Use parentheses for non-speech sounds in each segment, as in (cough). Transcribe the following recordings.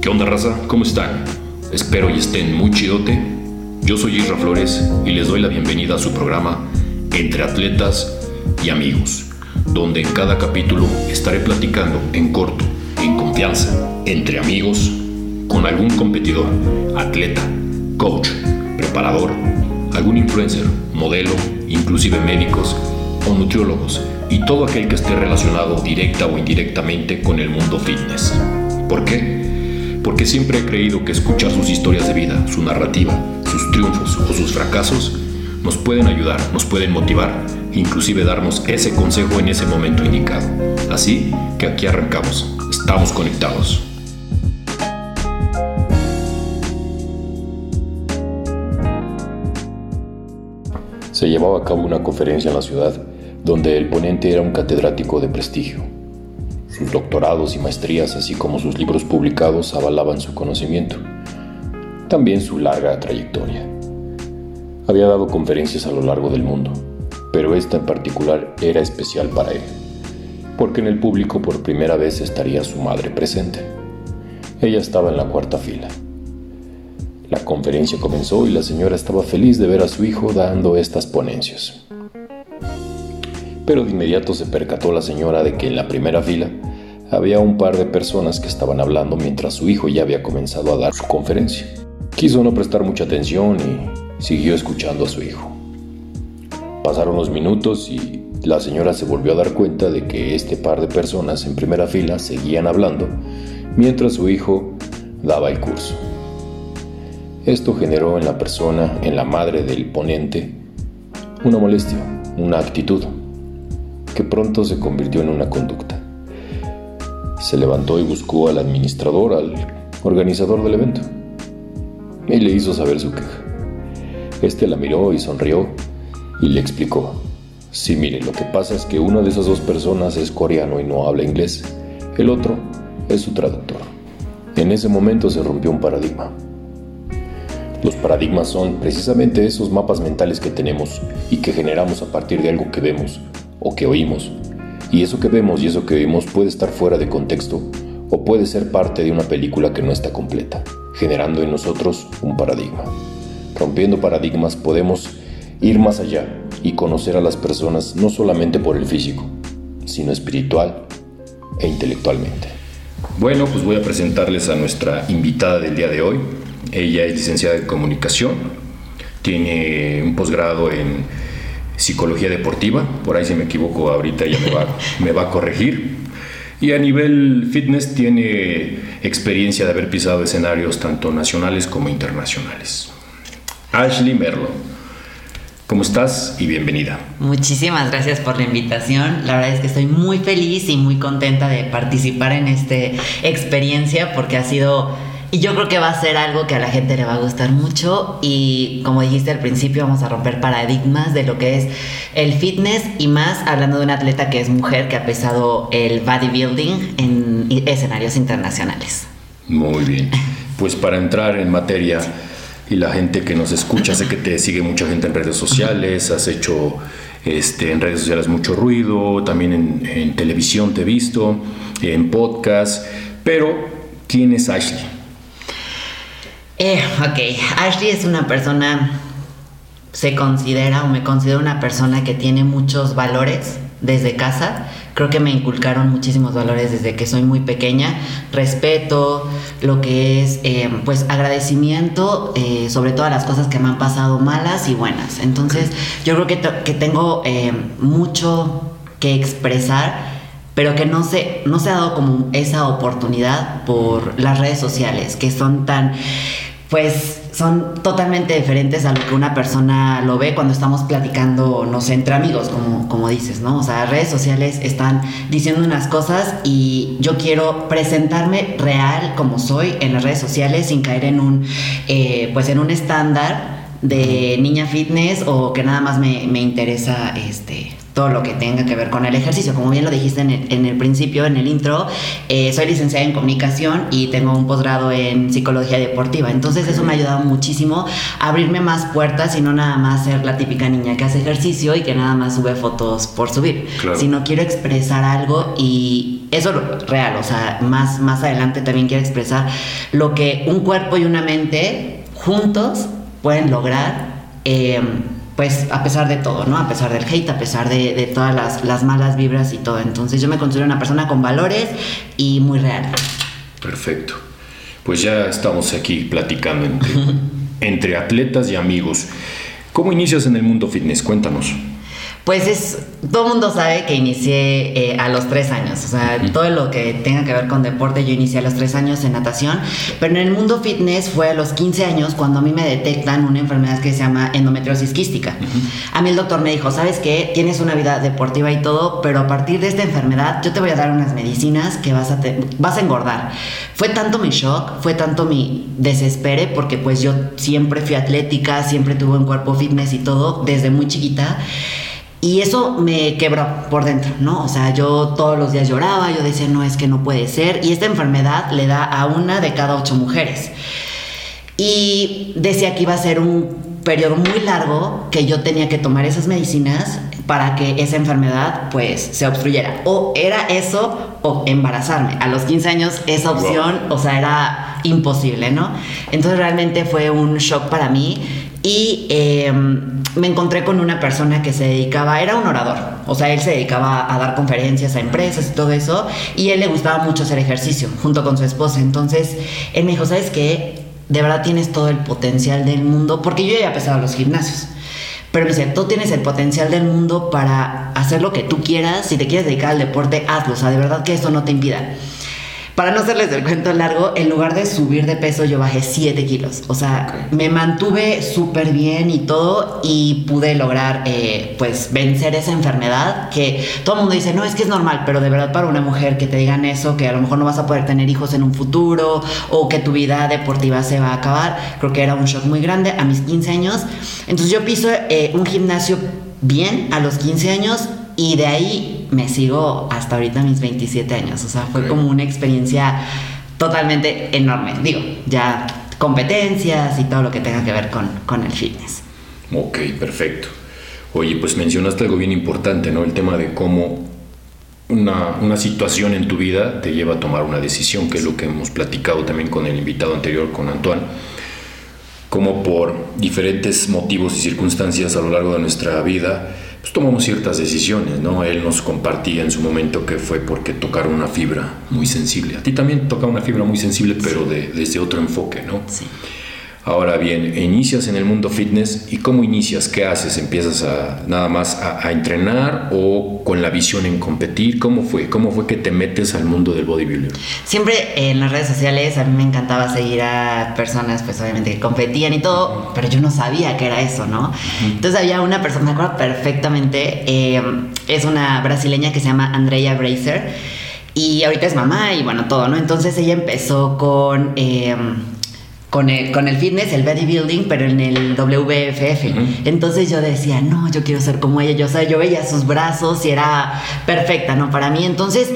¿Qué onda raza? ¿Cómo están? Espero y estén muy chidote. Yo soy Isra Flores y les doy la bienvenida a su programa Entre Atletas y Amigos, donde en cada capítulo estaré platicando en corto, en confianza, entre amigos, con algún competidor, atleta, coach, preparador, algún influencer, modelo, inclusive médicos o nutriólogos y todo aquel que esté relacionado directa o indirectamente con el mundo fitness. ¿Por qué? Porque siempre he creído que escuchar sus historias de vida, su narrativa, sus triunfos o sus fracasos nos pueden ayudar, nos pueden motivar, inclusive darnos ese consejo en ese momento indicado. Así que aquí arrancamos, estamos conectados. Se llevaba a cabo una conferencia en la ciudad donde el ponente era un catedrático de prestigio. Sus doctorados y maestrías, así como sus libros publicados, avalaban su conocimiento, también su larga trayectoria. Había dado conferencias a lo largo del mundo, pero esta en particular era especial para él, porque en el público por primera vez estaría su madre presente. Ella estaba en la cuarta fila. La conferencia comenzó y la señora estaba feliz de ver a su hijo dando estas ponencias. Pero de inmediato se percató la señora de que en la primera fila había un par de personas que estaban hablando mientras su hijo ya había comenzado a dar su conferencia. Quiso no prestar mucha atención y siguió escuchando a su hijo. Pasaron los minutos y la señora se volvió a dar cuenta de que este par de personas en primera fila seguían hablando mientras su hijo daba el curso. Esto generó en la persona, en la madre del ponente, una molestia, una actitud que pronto se convirtió en una conducta. Se levantó y buscó al administrador, al organizador del evento, y le hizo saber su queja. Este la miró y sonrió y le explicó. Sí, mire, lo que pasa es que una de esas dos personas es coreano y no habla inglés. El otro es su traductor. En ese momento se rompió un paradigma. Los paradigmas son precisamente esos mapas mentales que tenemos y que generamos a partir de algo que vemos o que oímos. Y eso que vemos y eso que oímos puede estar fuera de contexto o puede ser parte de una película que no está completa, generando en nosotros un paradigma. Rompiendo paradigmas podemos ir más allá y conocer a las personas no solamente por el físico, sino espiritual e intelectualmente. Bueno, pues voy a presentarles a nuestra invitada del día de hoy. Ella es licenciada en comunicación, tiene un posgrado en psicología deportiva, por ahí si me equivoco ahorita ella me va, (laughs) me va a corregir. Y a nivel fitness tiene experiencia de haber pisado escenarios tanto nacionales como internacionales. Ashley Merlo, ¿cómo estás? Y bienvenida. Muchísimas gracias por la invitación. La verdad es que estoy muy feliz y muy contenta de participar en esta experiencia porque ha sido y yo creo que va a ser algo que a la gente le va a gustar mucho y como dijiste al principio vamos a romper paradigmas de lo que es el fitness y más hablando de una atleta que es mujer que ha pesado el bodybuilding en escenarios internacionales. Muy bien. Pues para entrar en materia y la gente que nos escucha, sé que te sigue mucha gente en redes sociales, has hecho este, en redes sociales mucho ruido, también en, en televisión te he visto, en podcast, pero ¿quién es Ashley? Eh, ok, Ashley es una persona, se considera o me considero una persona que tiene muchos valores desde casa. Creo que me inculcaron muchísimos valores desde que soy muy pequeña. Respeto, lo que es eh, pues agradecimiento eh, sobre todas las cosas que me han pasado malas y buenas. Entonces yo creo que, que tengo eh, mucho que expresar pero que no se, no se ha dado como esa oportunidad por las redes sociales, que son tan pues son totalmente diferentes a lo que una persona lo ve cuando estamos platicando, no sé, entre amigos, como, como dices, ¿no? O sea, redes sociales están diciendo unas cosas y yo quiero presentarme real como soy en las redes sociales sin caer en un, eh, pues en un estándar de niña fitness o que nada más me, me interesa este todo lo que tenga que ver con el ejercicio. Como bien lo dijiste en el, en el principio, en el intro, eh, soy licenciada en comunicación y tengo un posgrado en psicología deportiva. Entonces eso me ha ayudado muchísimo a abrirme más puertas y no nada más ser la típica niña que hace ejercicio y que nada más sube fotos por subir. Sino quiero expresar algo y eso es real. O sea, más, más adelante también quiero expresar lo que un cuerpo y una mente juntos pueden lograr. Eh, pues a pesar de todo, ¿no? A pesar del hate, a pesar de, todas las, malas vibras y todo. Entonces yo me considero una persona con valores y muy real. Perfecto. Pues ya estamos aquí platicando entre, (laughs) entre atletas y amigos. ¿Cómo inicias en el mundo fitness? Cuéntanos. Pues es, todo el mundo sabe que inicié eh, a los tres años, o sea, todo lo que tenga que ver con deporte, yo inicié a los tres años en natación, pero en el mundo fitness fue a los 15 años cuando a mí me detectan una enfermedad que se llama endometriosis quística. A mí el doctor me dijo, ¿sabes qué? Tienes una vida deportiva y todo, pero a partir de esta enfermedad yo te voy a dar unas medicinas que vas a, vas a engordar. Fue tanto mi shock, fue tanto mi desespere, porque pues yo siempre fui atlética, siempre tuve un cuerpo fitness y todo, desde muy chiquita. Y eso me quebró por dentro, ¿no? O sea, yo todos los días lloraba, yo decía, no, es que no puede ser. Y esta enfermedad le da a una de cada ocho mujeres. Y decía que iba a ser un periodo muy largo que yo tenía que tomar esas medicinas para que esa enfermedad pues se obstruyera. O era eso o embarazarme. A los 15 años esa opción, o sea, era imposible, ¿no? Entonces realmente fue un shock para mí y em, me encontré con una persona que se dedicaba, era un orador, o sea, él se dedicaba a dar conferencias a empresas y todo eso, y él le gustaba mucho hacer ejercicio junto con su esposa. Entonces, él me dijo, ¿sabes qué? De verdad tienes todo el potencial del mundo, porque yo ya empezado los gimnasios. Pero me decía, tú tienes el potencial del mundo para hacer lo que tú quieras. Si te quieres dedicar al deporte, hazlo. O sea, de verdad que eso no te impida. Para no hacerles el cuento largo, en lugar de subir de peso, yo bajé 7 kilos. O sea, me mantuve súper bien y todo y pude lograr, eh, pues, vencer esa enfermedad que todo el mundo dice, no, es que es normal, pero de verdad para una mujer que te digan eso, que a lo mejor no vas a poder tener hijos en un futuro o que tu vida deportiva se va a acabar, creo que era un shock muy grande a mis 15 años. Entonces yo piso eh, un gimnasio bien a los 15 años y de ahí me sigo hasta ahorita mis 27 años. O sea, fue como una experiencia totalmente enorme. Digo, ya competencias y todo lo que tenga que ver con, con el fitness. Ok, perfecto. Oye, pues mencionaste algo bien importante, ¿no? El tema de cómo una, una, situación en tu vida te lleva a tomar una decisión, que es lo que hemos platicado también con el invitado anterior, con Antoine. Como por diferentes motivos y circunstancias a lo largo de nuestra vida, pues tomamos ciertas decisiones, ¿no? Él nos compartía en su momento que fue porque tocaron una fibra muy sensible. A ti también toca una fibra muy sensible, pero de, desde otro enfoque, ¿no? Sí. Ahora bien, inicias en el mundo fitness y cómo inicias, qué haces, empiezas a nada más a, entrenar o con la visión en competir, ¿cómo fue? ¿Cómo fue que te metes al mundo del bodybuilding? Siempre en las redes sociales a mí me encantaba seguir a personas, pues obviamente que competían y todo, pero yo no sabía que era eso, ¿no? Entonces había una persona, me acuerdo perfectamente, eh, es una brasileña que se llama Andrea Bracer y ahorita es mamá y bueno, todo, ¿no? Entonces ella empezó con... Eh, con el, con el fitness, el bodybuilding, pero en el WFF. Entonces yo decía, no, yo quiero ser como ella. Yo, o sea, yo veía sus brazos y era perfecta, ¿no? Para mí. Entonces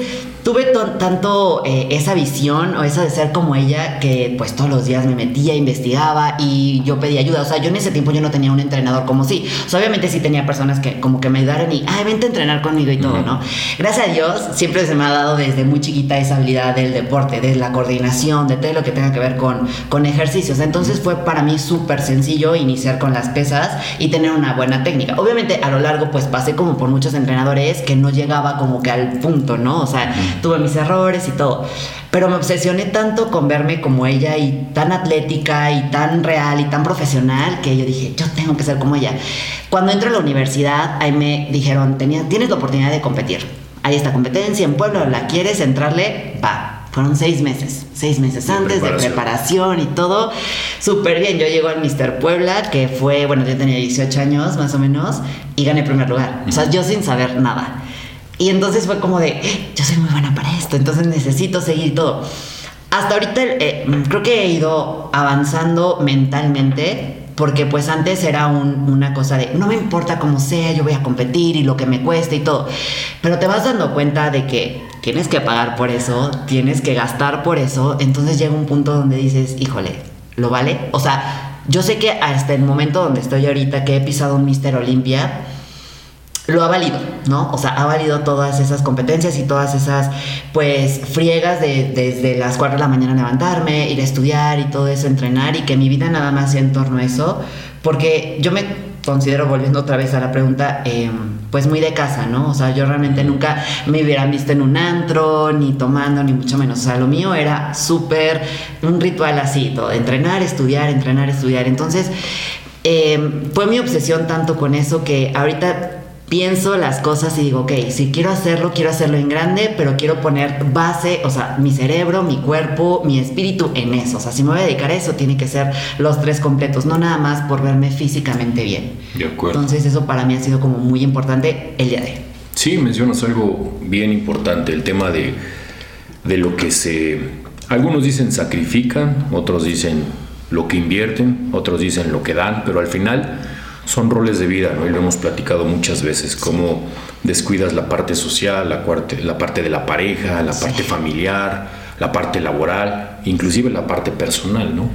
tuve tanto eh, esa visión o esa de ser como ella que pues todos los días me metía, investigaba y yo pedía ayuda. O sea, yo en ese tiempo yo no tenía un entrenador como sí. O sea, obviamente sí tenía personas que como que me ayudaran y, ay, vente a entrenar conmigo y todo, ¿no? Gracias a Dios siempre se me ha dado desde muy chiquita esa habilidad del deporte, de la coordinación, de todo lo que tenga que ver con, con ejercicios. Entonces fue para mí súper sencillo iniciar con las pesas y tener una buena técnica. Obviamente a lo largo pues pasé como por muchos entrenadores que no llegaba como que al punto, ¿no? O sea, tuve mis errores y todo. Pero me obsesioné tanto con verme como ella y tan atlética y tan real y tan profesional que yo dije, yo tengo que ser como ella. Cuando entro a la universidad, ahí me dijeron, tienes la oportunidad de competir. Hay esta competencia en Puebla, ¿la quieres entrarle? Va. Fueron seis meses, seis meses antes de preparación y todo. Súper bien. Yo llego al Mister Puebla, que fue, bueno, yo tenía 18 años más o menos, y gané primer lugar. O sea, yo sin saber nada. Y entonces fue como de, yo soy muy buena para esto, entonces necesito seguir todo. Hasta ahorita eh, creo que he ido avanzando mentalmente porque pues antes era una cosa de, no me importa cómo sea, yo voy a competir y lo que me cueste y todo. Pero te vas dando cuenta de que tienes que pagar por eso, tienes que gastar por eso, entonces llega un punto donde dices, híjole, ¿lo vale? O sea, yo sé que hasta el momento donde estoy ahorita, que he pisado un Mister Olimpia, lo ha valido, ¿no? O sea, ha valido todas esas competencias y todas esas, pues, friegas de desde las 4 de la mañana levantarme, ir a estudiar y todo eso, entrenar y que mi vida nada más sea en torno a eso, porque yo me considero, volviendo otra vez a la pregunta, em, pues muy de casa, ¿no? O sea, yo realmente nunca me hubiera visto en un antro, ni tomando, ni mucho menos. O sea, lo mío era súper un ritual así, todo, entrenar, estudiar, entrenar, estudiar. Entonces, em, fue mi obsesión tanto con eso que ahorita pienso las cosas y digo, ok, si quiero hacerlo, quiero hacerlo en grande, pero quiero poner base, o sea, mi cerebro, mi cuerpo, mi espíritu en eso. O sea, si me voy a dedicar a eso, tiene que ser los tres completos, no nada más por verme físicamente bien. De acuerdo. Entonces eso para mí ha sido como muy importante el día de hoy. Sí, mencionas algo bien importante, el tema de, de lo que se... Algunos dicen sacrifican, otros dicen lo que invierten, otros dicen lo que dan, pero al final son roles de vida, ¿no? Y lo hemos platicado muchas veces, cómo descuidas la parte social, la parte, la parte de la pareja, la parte familiar, la parte laboral, inclusive la parte personal, ¿no?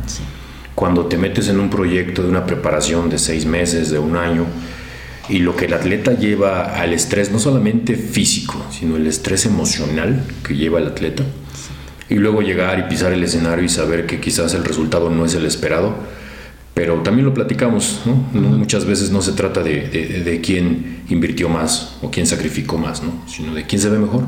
Cuando te metes en un proyecto de una preparación de seis meses, de un año, y lo que el atleta lleva al estrés, no solamente físico, sino el estrés emocional que lleva el atleta, y luego llegar y pisar el escenario y saber que quizás el resultado no es el esperado, pero también lo platicamos, ¿no? Muchas veces no se trata de, de, quién invirtió más o quién sacrificó más, ¿no? Sino de quién se ve mejor.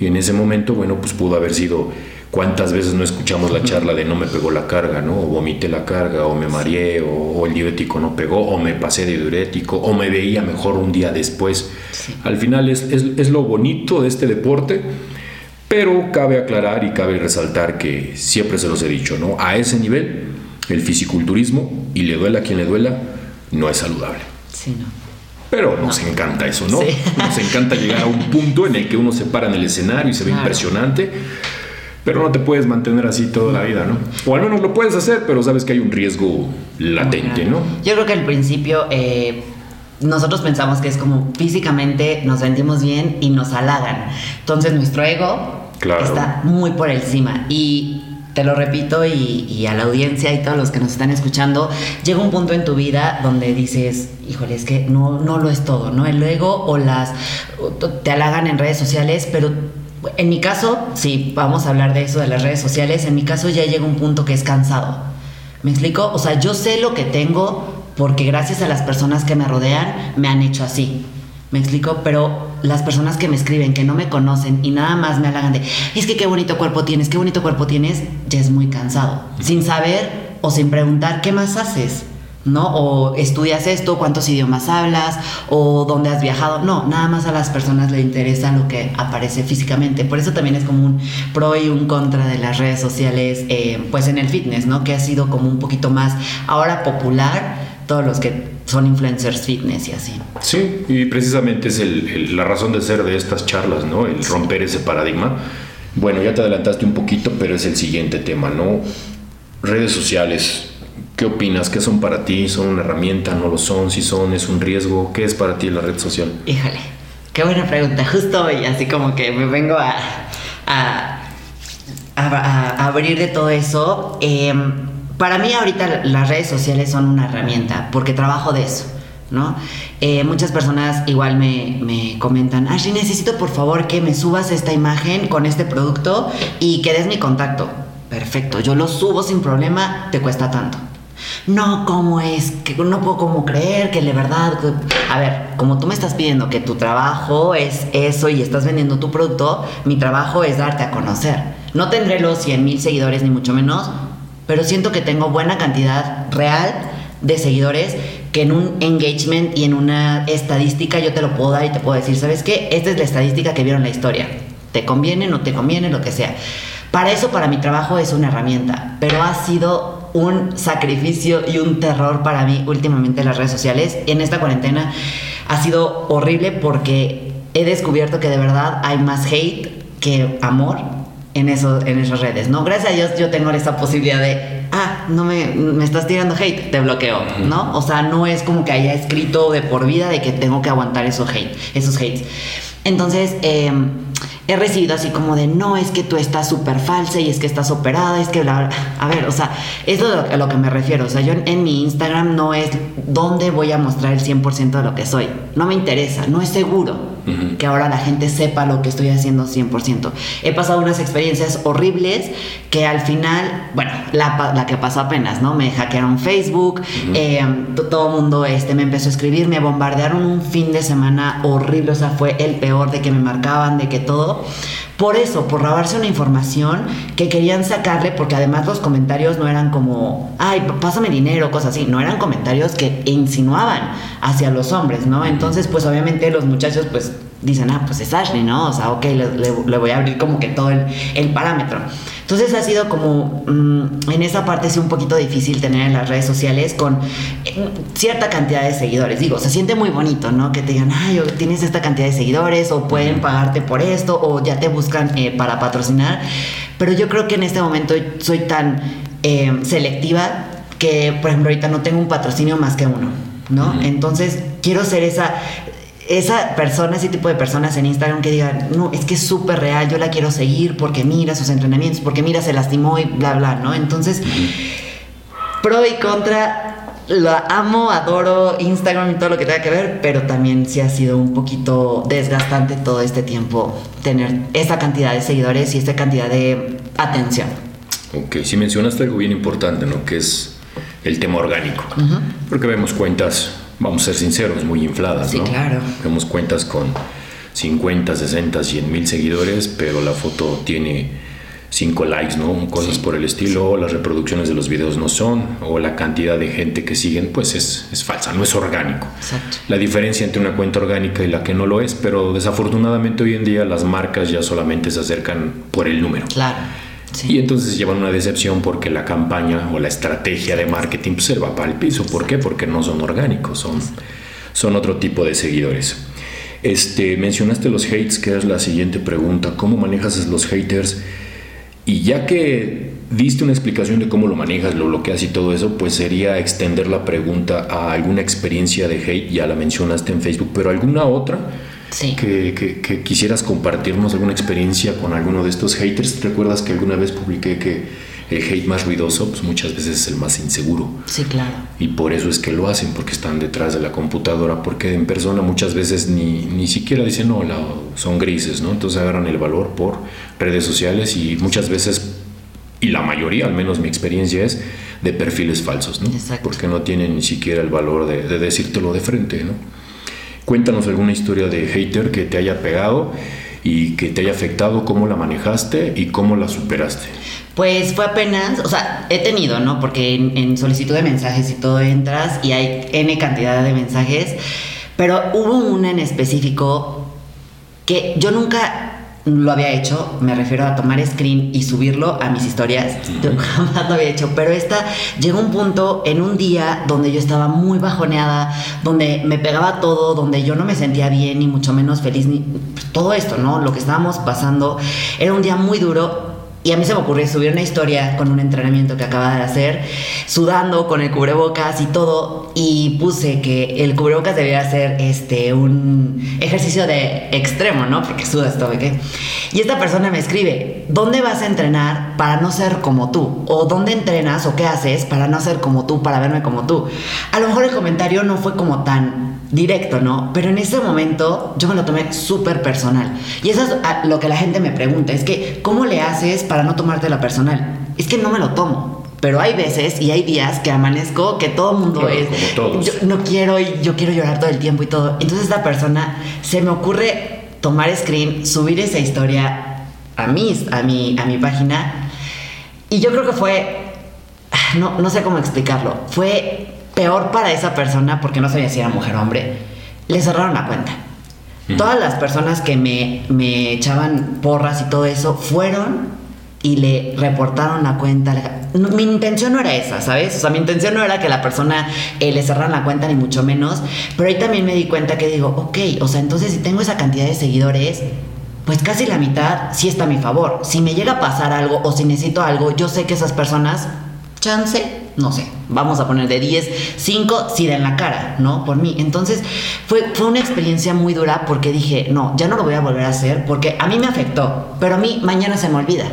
Y en ese momento, bueno, pues pudo haber sido cuántas veces no escuchamos la charla de no me pegó la carga, ¿no? O vomité la carga, o me mareé, o, el diurético no pegó, o me pasé de diurético, o me veía mejor un día después. Al final es, es, es lo bonito de este deporte. Pero cabe aclarar y cabe resaltar que siempre se los he dicho, ¿no? A ese nivel el fisiculturismo, y le duela a quien le duela, no es saludable. Sí, no. Pero nos encanta eso, ¿no? Nos encanta llegar a un punto en el que uno se para en el escenario y se ve impresionante, pero no te puedes mantener así toda la vida, ¿no? O al menos lo puedes hacer, pero sabes que hay un riesgo latente, ¿no? Yo creo que al principio eh, nosotros pensamos que es como físicamente nos sentimos bien y nos halagan. Entonces nuestro ego está muy por encima y te lo repito y, a la audiencia y todos los que nos están escuchando, llega un punto en tu vida donde dices, híjole, es que no, no lo es todo, ¿no? El ego o las, te halagan en redes sociales, pero en mi caso, sí, vamos a hablar de eso, de las redes sociales, en mi caso ya llega un punto que es cansado. ¿Me explico? O sea, yo sé lo que tengo porque gracias a las personas que me rodean me han hecho así. ¿Me explico? Pero las personas que me escriben, que no me conocen y nada más me halagan de, es que qué bonito cuerpo tienes, qué bonito cuerpo tienes, ya es muy cansado. Sin saber o sin preguntar, ¿qué más haces? ¿no? O estudias esto, cuántos idiomas hablas, o dónde has viajado. No, nada más a las personas le interesa lo que aparece físicamente. Por eso también es como un pro y un contra de las redes sociales, eh, pues en el fitness, ¿no? Que ha sido como un poquito más ahora popular, todos los que son influencers fitness y así. Sí, y precisamente es la razón de ser de estas charlas, ¿no? El romper ese paradigma. Bueno, ya te adelantaste un poquito, pero es el siguiente tema, ¿no? Redes sociales. ¿Qué opinas? ¿Qué son para ti? ¿Son una herramienta? ¿No lo son? ¿Si son? ¿Es un riesgo? ¿Qué es para ti la red social? Híjole, qué buena pregunta. Justo hoy, así como que me vengo a, a, a, abrir de todo eso. Eh, para mí ahorita las redes sociales son una herramienta porque trabajo de eso. ¿no? Eh, muchas personas igual me, me, comentan, Ashley, necesito por favor que me subas esta imagen con este producto y que des mi contacto. Perfecto, yo lo subo sin problema, te cuesta tanto. No, ¿cómo es? Que no puedo como creer que de verdad... A ver, como tú me estás pidiendo que tu trabajo es eso y estás vendiendo tu producto, mi trabajo es darte a conocer. No tendré los 100 mil seguidores ni mucho menos, pero siento que tengo buena cantidad real de seguidores que en un engagement y en una estadística yo te lo puedo dar y te puedo decir, ¿sabes qué? Esta es la estadística que vieron la historia. ¿Te conviene, no te conviene, lo que sea? Para eso, para mi trabajo es una herramienta, pero ha sido un sacrificio y un terror para mí últimamente las redes sociales. En esta cuarentena ha sido horrible porque he descubierto que de verdad hay más hate que amor en, eso, en esas redes, ¿no? Gracias a Dios yo tengo esa posibilidad de ah, no me, me estás tirando hate, te bloqueo, ¿no? O sea, no es como que haya escrito de por vida de que tengo que aguantar esos hate, esos hates. Entonces, eh, he recibido así como de, no, es que tú estás súper falsa y es que estás operada, es que bla, A ver, o sea, eso es a lo que me refiero. O sea, yo en, mi Instagram no es dónde voy a mostrar el 100% de lo que soy. No me interesa, no es seguro que ahora la gente sepa lo que estoy haciendo 100%. He pasado unas experiencias horribles que al final, bueno, la, la que pasó apenas, ¿no? Me hackearon Facebook, eh, todo el mundo este, me empezó a escribir, me bombardearon un fin de semana horrible, o sea, fue el peor de que me marcaban, de que todo por eso, por robarse una información que querían sacarle, porque además los comentarios no eran como, ay, pásame dinero, cosas así, no eran comentarios que insinuaban hacia los hombres, ¿no? Entonces, pues obviamente los muchachos, pues dicen, ah, pues es Ashley, ¿no? O sea, ok, le, voy a abrir como que todo el, el parámetro. Entonces ha sido como, mm, en esa parte sí un poquito difícil tener en las redes sociales con eh, cierta cantidad de seguidores. Digo, se siente muy bonito, ¿no? Que te digan, ay, tienes esta cantidad de seguidores o pueden pagarte por esto o ya te buscan eh, para patrocinar. Pero yo creo que en este momento soy tan eh, selectiva que, por ejemplo, ahorita no tengo un patrocinio más que uno, ¿no? Entonces quiero ser esa esa persona, ese tipo de personas en Instagram que digan, no, es que es súper real, yo la quiero seguir porque mira sus entrenamientos, porque mira, se lastimó y bla, bla, ¿no? Entonces, pro y contra, la amo, adoro Instagram y todo lo que tenga que ver, pero también sí ha sido un poquito desgastante todo este tiempo tener esa cantidad de seguidores y esta cantidad de atención. Ok, si mencionaste algo bien importante, ¿no? Que es el tema orgánico. Porque vemos cuentas vamos a ser sinceros, muy infladas, sí, claro. Vemos cuentas con 50, 60, 100 mil seguidores, pero la foto tiene 5 likes, ¿no? Cosas por el estilo, o las reproducciones de los videos no son, o la cantidad de gente que siguen, pues es, es falsa, no es orgánico. Exacto. La diferencia entre una cuenta orgánica y la que no lo es, pero desafortunadamente hoy en día las marcas ya solamente se acercan por el número. Claro. Y entonces llevan una decepción porque la campaña o la estrategia de marketing pues, se va para el piso. ¿Por qué? Porque no son orgánicos, son, son otro tipo de seguidores. Este, mencionaste los hates, que es la siguiente pregunta. ¿Cómo manejas los haters? Y ya que diste una explicación de cómo lo manejas, lo bloqueas y todo eso, pues sería extender la pregunta a alguna experiencia de hate, ya la mencionaste en Facebook, pero alguna otra que, quisieras compartirnos alguna experiencia con alguno de estos haters. ¿Recuerdas que alguna vez publiqué que el hate más ruidoso, pues muchas veces es el más inseguro? Sí, claro. Y por eso es que lo hacen, porque están detrás de la computadora, porque en persona muchas veces ni, ni siquiera dicen hola, son grises, ¿no? Entonces agarran el valor por redes sociales y muchas veces, y la mayoría, al menos mi experiencia es, de perfiles falsos, ¿no? Exacto. Porque no tienen ni siquiera el valor de, de decírtelo de frente, ¿no? Cuéntanos alguna historia de hater que te haya pegado y que te haya afectado, cómo la manejaste y cómo la superaste. Pues fue apenas, o sea, he tenido, ¿no? Porque en, solicitud de mensajes y todo entras y hay N cantidad de mensajes, pero hubo una en específico que yo nunca lo había hecho, me refiero a tomar screen y subirlo a mis historias. (laughs) Jamás lo había hecho, pero esta llegó un punto en un día donde yo estaba muy bajoneada, donde me pegaba todo, donde yo no me sentía bien ni mucho menos feliz ni pues, todo esto, ¿no? Lo que estábamos pasando era un día muy duro y a mí se me ocurrió subir una historia con un entrenamiento que acaba de hacer, sudando con el cubrebocas y todo, y puse que el cubrebocas debía ser este, un ejercicio de extremo, ¿no? Porque sudas todo, ¿qué? Y esta persona me escribe, ¿dónde vas a entrenar para no ser como tú? ¿O dónde entrenas o qué haces para no ser como tú, para verme como tú? A lo mejor el comentario no fue como tan directo, ¿no? Pero en ese momento yo me lo tomé súper personal. Y eso es lo que la gente me pregunta, es que, ¿cómo le haces para no tomarte la personal? Es que no me lo tomo. Pero hay veces y hay días que amanezco que todo el mundo es. Yo no quiero y yo quiero llorar todo el tiempo y todo. Entonces, esta persona se me ocurre tomar screen, subir esa historia a, mis, a, mi, a mi página. Y yo creo que fue. No, no sé cómo explicarlo. Fue peor para esa persona, porque no sabía si era mujer o hombre, le cerraron la cuenta. Todas las personas que me, me, echaban porras y todo eso fueron y le reportaron la cuenta. mi intención no era esa, ¿sabes? O sea, mi intención no era que la persona eh, le cerraran la cuenta, ni mucho menos. Pero ahí también me di cuenta que digo, ok, o sea, entonces si tengo esa cantidad de seguidores, pues casi la mitad sí está a mi favor. Si me llega a pasar algo o si necesito algo, yo sé que esas personas chance, no sé, vamos a poner de 10, 5, si da en la cara, ¿no? Por mí. Entonces fue, fue una experiencia muy dura porque dije, no, ya no lo voy a volver a hacer porque a mí me afectó, pero a mí mañana se me olvida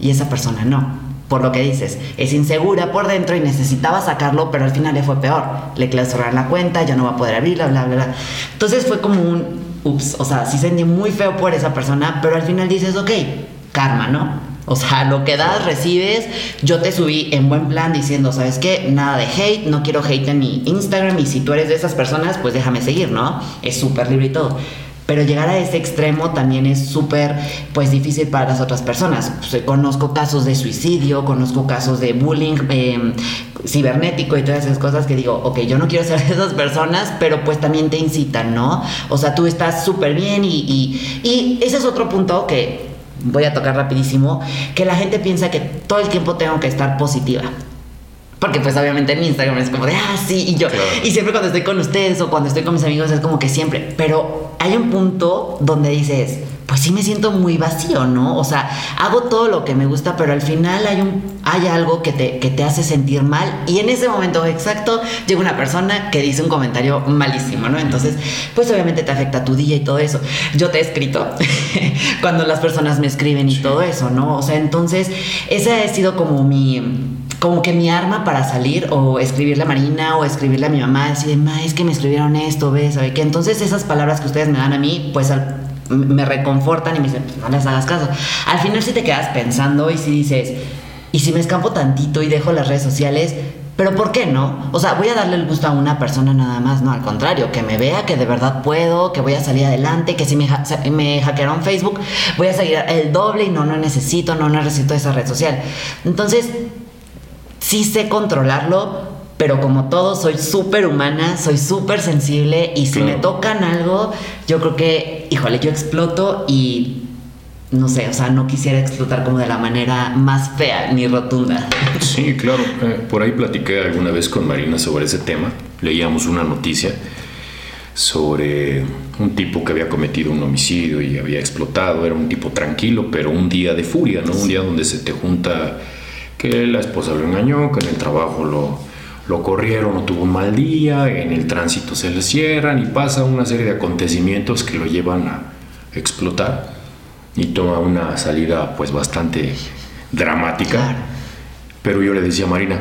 y esa persona no. Por lo que dices, es insegura por dentro y necesitaba sacarlo, pero al final le fue peor. Le clausuraron la cuenta, ya no va a poder abrirla, bla, bla, bla. Entonces fue como un, ups, o sea, sí sentí muy feo por esa persona, pero al final dices, ok, karma, ¿no? O sea, lo que das, recibes. Yo te subí en buen plan diciendo, ¿sabes qué? Nada de hate, no quiero hate en mi Instagram y si tú eres de esas personas, pues déjame seguir, ¿no? Es súper libre y todo. Pero llegar a ese extremo también es súper, pues, difícil para las otras personas. Pues, conozco casos de suicidio, conozco casos de bullying em, cibernético y todas esas cosas que digo, ok, yo no quiero ser de esas personas, pero pues también te incitan, ¿no? O sea, tú estás súper bien y, y, y ese es otro punto que voy a tocar rapidísimo, que la gente piensa que todo el tiempo tengo que estar positiva. Porque pues obviamente en mi Instagram es como de, ah, sí, y yo. Y siempre cuando estoy con ustedes o cuando estoy con mis amigos es como que siempre. Pero hay un punto donde dices, pues sí me siento muy vacío, ¿no? O sea, hago todo lo que me gusta, pero al final hay, un, hay algo que te, que te hace sentir mal. Y en ese momento exacto llega una persona que dice un comentario malísimo, ¿no? Entonces, pues obviamente te afecta tu día y todo eso. Yo te he escrito (laughs) cuando las personas me escriben y todo eso, ¿no? O sea, entonces, esa ha sido como mi como que mi arma para salir o escribirle a Marina o escribirle a mi mamá, decir, ma, es que me escribieron esto, ¿ves? ¿Sabe qué? Entonces esas palabras que ustedes me dan a mí, pues me reconfortan y me dicen, pues no les hagas caso. Al final si te quedas pensando y si dices, y si me escampo tantito y dejo las redes sociales, pero ¿por qué no? O sea, voy a darle el gusto a una persona nada más, no, al contrario, que me vea que de verdad puedo, que voy a salir adelante, que si me, me hackearon Facebook, voy a seguir el doble y no, no necesito, no necesito esa red social. Entonces, sí sé controlarlo, pero como todo, soy súper humana, soy súper sensible y si me tocan algo, yo creo que, híjole, yo exploto y no sé, o sea, no quisiera explotar como de la manera más fea ni rotunda. (laughs) Sí, claro. Eh, por ahí platiqué alguna vez con Marina sobre ese tema. Leíamos una noticia sobre un tipo que había cometido un homicidio y había explotado. Era un tipo tranquilo, pero un día de furia, ¿no? Un día donde se te junta que la esposa lo engañó, que en el trabajo lo, lo corrieron no tuvo un mal día, en el tránsito se le cierran y pasa una serie de acontecimientos que lo llevan a explotar y toma una salida pues bastante dramática. Pero yo le decía a Marina,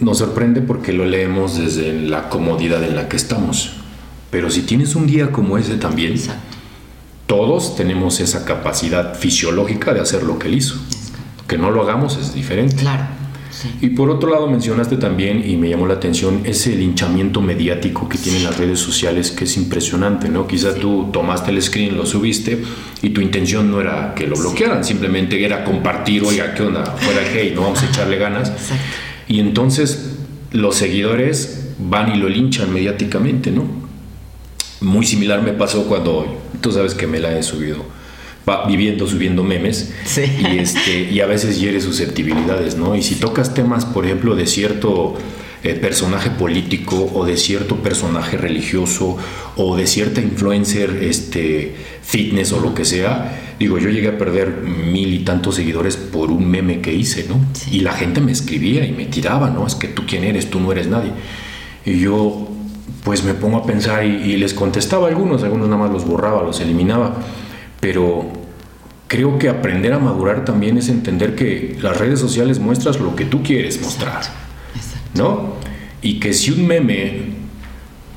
nos sorprende porque lo leemos desde la comodidad en la que estamos. Pero si tienes un día como ese también, todos tenemos esa capacidad fisiológica de hacer lo que él hizo que no lo hagamos es diferente. Claro. Y por otro lado mencionaste también, y me llamó la atención, ese linchamiento mediático que tienen las redes sociales, que es impresionante, ¿no? Quizá tú tomaste el screen, lo subiste, y tu intención no era que lo bloquearan, simplemente era compartir, oiga, ¿qué onda? Fuera hey, no vamos a echarle ganas. Y entonces los seguidores van y lo linchan mediáticamente, ¿no? Muy similar me pasó cuando, tú sabes que me la he subido va viviendo, subiendo memes y, este, y a veces hiere susceptibilidades, ¿no? Y si tocas temas, por ejemplo, de cierto eh, personaje político o de cierto personaje religioso o de cierta influencer este, fitness o lo que sea, digo, yo llegué a perder mil y tantos seguidores por un meme que hice, ¿no? Y la gente me escribía y me tiraba, ¿no? Es que tú quién eres, tú no eres nadie. Y yo pues me pongo a pensar y, y les contestaba a algunos, algunos nada más los borraba, los eliminaba, pero creo que aprender a madurar también es entender que las redes sociales muestras lo que tú quieres mostrar, ¿no? Y que si un meme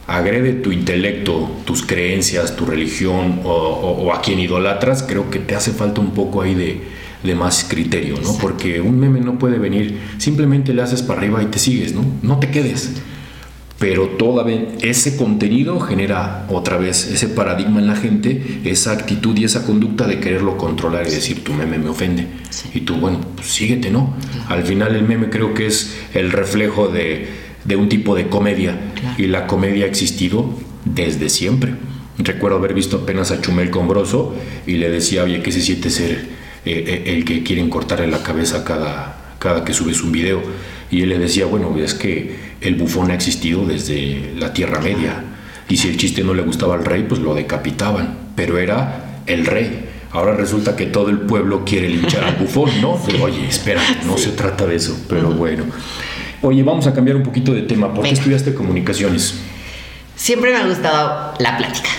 agrede tu intelecto, tus creencias, tu religión o, a quien idolatras, creo que te hace falta un poco ahí de, de más criterio, ¿no? Porque un meme no puede venir, simplemente le haces para arriba y te sigues, ¿no? No te quedes pero todavía ese contenido genera otra vez ese paradigma en la gente, esa actitud y esa conducta de quererlo controlar y decir tu meme me ofende. Y tú, bueno, pues síguete, ¿no? Al final el meme creo que es el reflejo de, un tipo de comedia y la comedia ha existido desde siempre. Recuerdo haber visto apenas a Chumel Combroso y le decía, oye, ¿qué se siente ser eh, eh, el que quieren cortarle la cabeza cada, cada que subes un video? Y él le decía, bueno, es que el bufón ha existido desde la Tierra Media. Y si el chiste no le gustaba al rey, pues lo decapitaban. Pero era el rey. Ahora resulta que todo el pueblo quiere linchar al bufón, ¿no? (laughs) Pero, oye, espera, no se trata de eso, pero bueno. Oye, vamos a cambiar un poquito de tema. ¿Por qué estudiaste comunicaciones? Siempre me ha gustado la plática.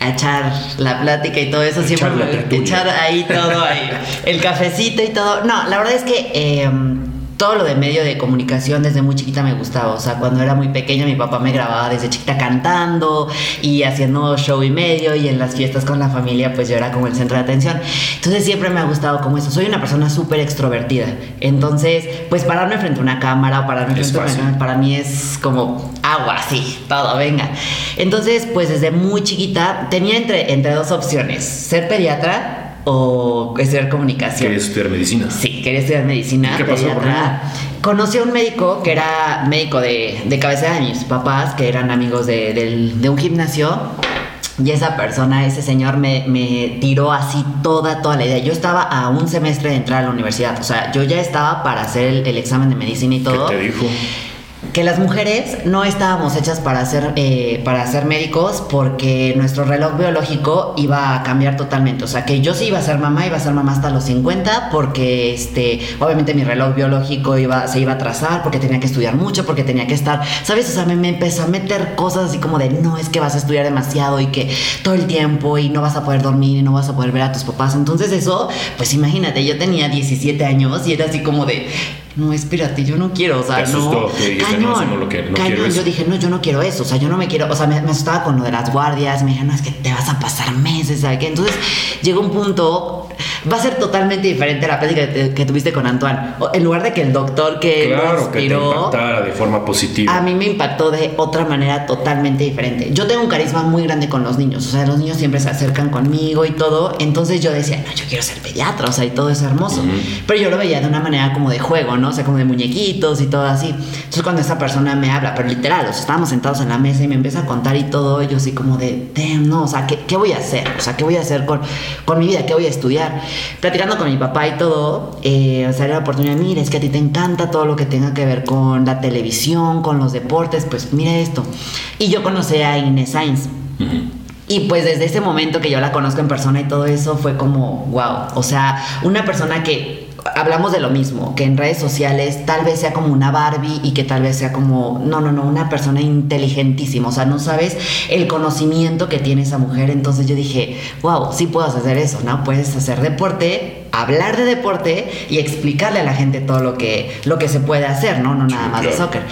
Echar la plática y todo eso. Siempre me, echar ahí todo, ahí, el cafecito y todo. No, la verdad es que em, todo lo de medio de comunicación desde muy chiquita me gustaba. O sea, cuando era muy pequeña mi papá me grababa desde chiquita cantando y haciendo show y medio y en las fiestas con la familia pues yo era como el centro de atención. Entonces siempre me ha gustado como eso. Soy una persona súper extrovertida. Entonces pues pararme frente a una cámara o pararme frente a una cámara para mí es como agua, sí, todo, venga. Entonces pues desde muy chiquita tenía entre, entre dos opciones. Ser pediatra o estudiar comunicación. ¿Querías estudiar medicina? Sí, quería estudiar medicina. ¿Qué pasó? Conocí a un médico que era médico de, de cabecera de mis papás, que eran amigos de, un gimnasio. Y esa persona, ese señor, me, me, tiró así toda, toda la idea. Yo estaba a un semestre de entrar a la universidad. O sea, yo ya estaba para hacer el, el examen de medicina y todo. ¿Qué te dijo? Que las mujeres no estábamos hechas para ser, eh, para ser médicos porque nuestro reloj biológico iba a cambiar totalmente. O sea, que yo sí iba a ser mamá, iba a ser mamá hasta los 50 porque, este, obviamente mi reloj biológico iba, se iba a trazar porque tenía que estudiar mucho, porque tenía que estar, ¿sabes? O sea, me, me empezó a meter cosas así como de, no, es que vas a estudiar demasiado y que todo el tiempo y no vas a poder dormir y no vas a poder ver a tus papás. Entonces eso, pues imagínate, yo tenía 17 años y era así como de, no, espérate, yo no quiero, o sea, no. cañón, lo que, no quiero Yo dije, no, yo no quiero eso, o sea, yo no me quiero, o sea, me, asustaba con lo de las guardias, me dijeron, no, es que te vas a pasar meses, ¿sabes qué? Entonces llegó un punto, va a ser totalmente diferente la plática que, tuviste con Antoine. En lugar de que el doctor que claro, que te impactara de forma positiva. A mí me impactó de otra manera totalmente diferente. Yo tengo un carisma muy grande con los niños, o sea, los niños siempre se acercan conmigo y todo, entonces yo decía, no, yo quiero ser pediatra, o sea, y todo es hermoso. Pero yo lo veía de una manera como de juego, ¿no? ¿No? O sea, como de muñequitos y todo así. Entonces cuando esa persona me habla, pero literal, o sea, estábamos sentados en la mesa y me empieza a contar y todo, yo así como de, damn, no, o sea, ¿qué, ¿qué, voy a hacer? O sea, ¿qué voy a hacer con, con mi vida? ¿Qué voy a estudiar? Platicando con mi papá y todo, eh, salió la oportunidad, mira, es que a ti te encanta todo lo que tenga que ver con la televisión, con los deportes, pues mira esto. Y yo conocí a Inés Sainz. Y pues desde ese momento que yo la conozco en persona y todo eso fue como, wow, o sea, una persona que hablamos de lo mismo, que en redes sociales tal vez sea como una Barbie y que tal vez sea como, no, no, no, una persona inteligentísima, o sea, no sabes el conocimiento que tiene esa mujer, entonces yo dije, wow, sí puedes hacer eso, ¿no? Puedes hacer deporte, hablar de deporte y explicarle a la gente todo lo que, lo que se puede hacer, ¿no? No nada más de soccer.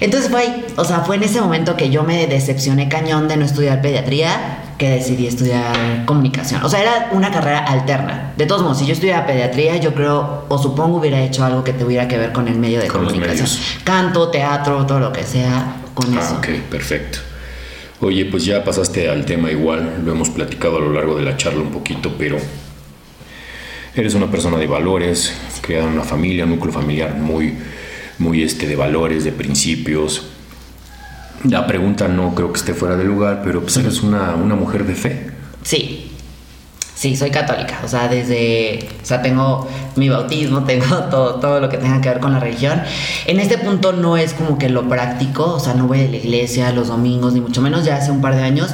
Entonces fue ahí, o sea, fue en ese momento que yo me decepcioné cañón de no estudiar pediatría, que decidí estudiar comunicación. O sea, era una carrera alterna. De todos modos, si yo estudiaba pediatría, yo creo o supongo hubiera hecho algo que tuviera que ver con el medio de comunicación. Canto, teatro, todo lo que sea con ah, eso. Ok, perfecto. Oye, pues ya pasaste al tema igual, lo hemos platicado a lo largo de la charla un poquito, pero eres una persona de valores, criada en una familia, un núcleo familiar muy, muy este, de valores, de principios la pregunta no creo que esté fuera de lugar, pero pues eres una, una mujer de fe. Sí, sí, soy católica. O sea, desde, o sea, tengo mi bautismo, (laughs) tengo todo, todo lo que tenga que ver con la religión. En este punto no es como que lo práctico, o sea, no voy a la iglesia los domingos, ni mucho menos ya hace un par de años,